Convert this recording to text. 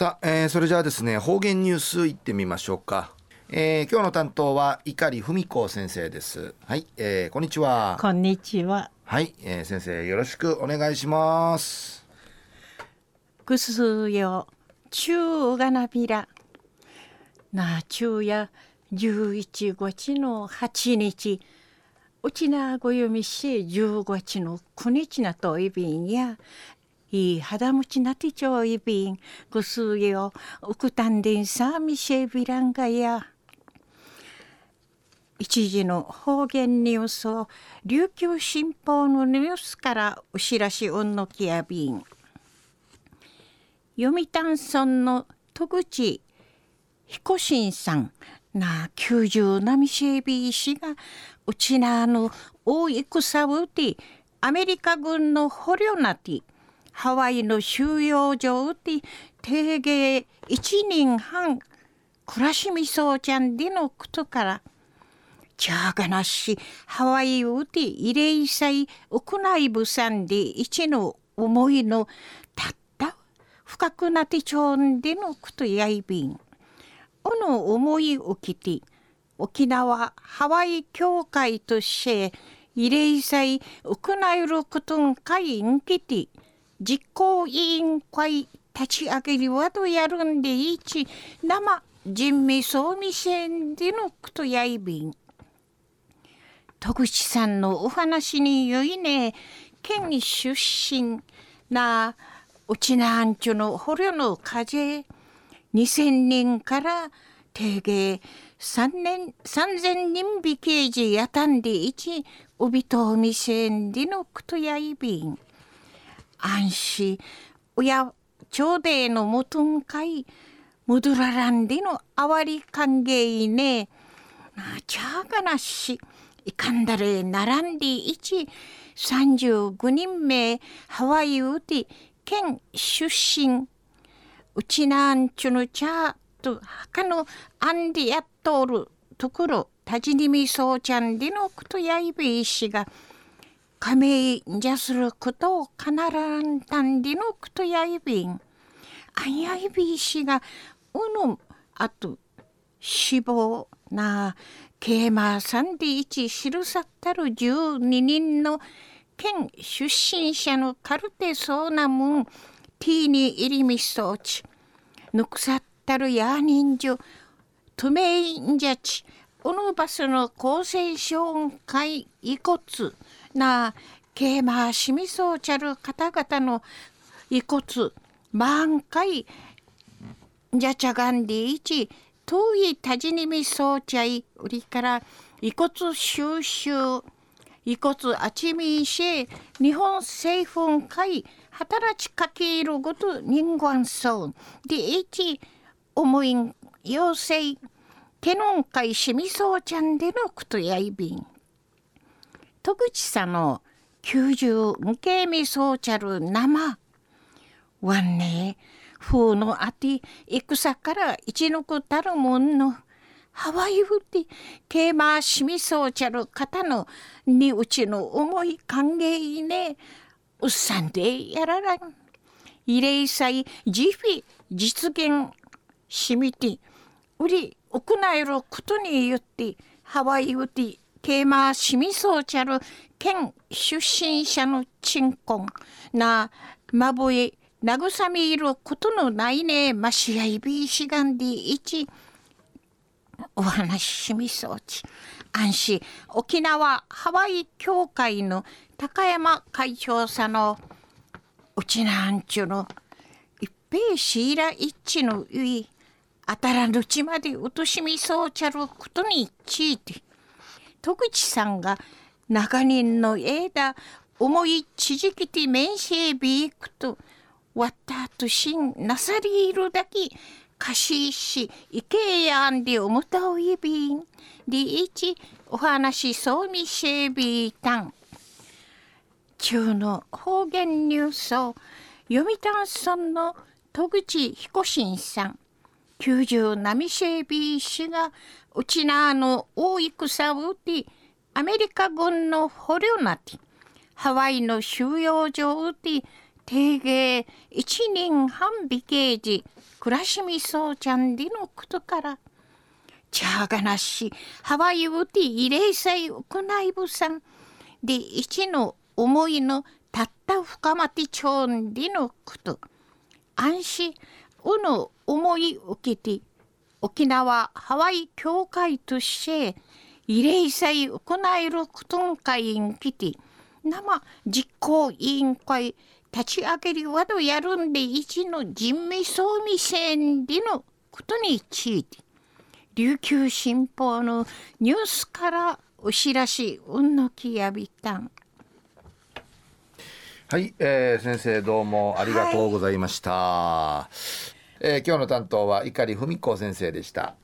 さあ、えー、それじゃあですね方言ニュースいってみましょうか、えー、今日の担当は碇文子先生です。はい、えー、こんにちは。こんにちは。はい、えー、先生よろしくお願いします。ぐすよ中がなびら。な昼夜11月の8日。うちなご読みし10月の9日なといびんや 이 하다무치 나티죠 이빙 구수요 우쿠탄딘 사미셰비랑가야 一時の方言ニュースを琉球新報のニュースからお知らしうんのきやびん読谷村の戸口彦新さんな90並シェービー氏がうちなの大戦うてアメリカ軍の捕虜なて ハワイの収容所で定芸一年半暮らしみそうちゃんでのことからじゃがなしハワイをで慰霊祭屋内部さんで一の思いのたった深くなってちょんでのことやいびん。おの思いをきて沖縄ハワイ協会として慰霊祭屋内ることんかいんきて実行委員会立ち上げるわとやるんでいち生人味総味線でのことやいびん。戸口さんのお話によいね県出身なうちなんちゅの捕虜の風2000年から定芸3年3000人引刑事やたんでいちおびとみせんでのことやいびん。安心。親朝廷のもとんかいむどららんでのあわり歓迎ね。なちゃがなし。いかんだれ並んでいち。35人目ハワイウティ県出身。うちなんちゅのちゃとはかのあんでやっとおるところたじにみそうちゃんでのことやいべいしが加盟じゃすることをかならんたんりのくとやいびん。あんやいびしがうぬあと死亡なケーマーさんで一記さったる12人の県出身者のカルテそうなもん。ティーに入りみそうち。ぬくさったるやにんじゅトメインジャチうぬバスの厚生省会遺骨。なケーマーしみそうちゃる方々の遺骨満開じゃちゃがんでいち遠いたじにみそうちゃい売りから遺骨収集遺骨あちみし日本政府会働きかけるごと人間そうでいち思い要請手の会しみそうちゃんでのことやいびん。戸口さんの90無形味そうちゃる生。わんね風のあて戦から一のくたるもんの。ハワイフティケーマーしみそうちゃる方のにうちの思い歓迎ね。うっさんでやららん。慰霊祭自費実現しみて。売り行えることによってハワイウティテーマしみそうちゃる県出身者の鎮魂なまぼえ慰めいることのないねましやいびいしがんでいちお話ししみそうち安心。沖縄ハワイ協会の高山会長さんのうちなんちゅの一平シーラ一致のゆいあたらぬちまでうとしみそうちゃることについて。戸口さんが長年の間思いちじきて面せびいくとわったとしんなさりいるだけかししいけやんでおもたおいびんでいちお話そうみせびたん中の方言ニュースを読谷村の戸口彦新さん90波シェービー氏がうちなあの大戦をてアメリカ軍の捕虜なてハワイの収容所をて定芸一人半美形時暮らしみそうちゃんでのことからチャーガナッシハワイウティ慰霊祭行いぶさんで一の思いのたった深まってちょんでのこと。安心。うの思い受けて沖縄ハワイ協会として慰霊祭行えることん会員来て生実行委員会立ち上げりわどやるんで一の人味総味線でのことについて琉球新報のニュースからお知らしうんのきやびたん。はい、えー、先生どうもありがとうございました、はい、えー、今日の担当は碇文子先生でした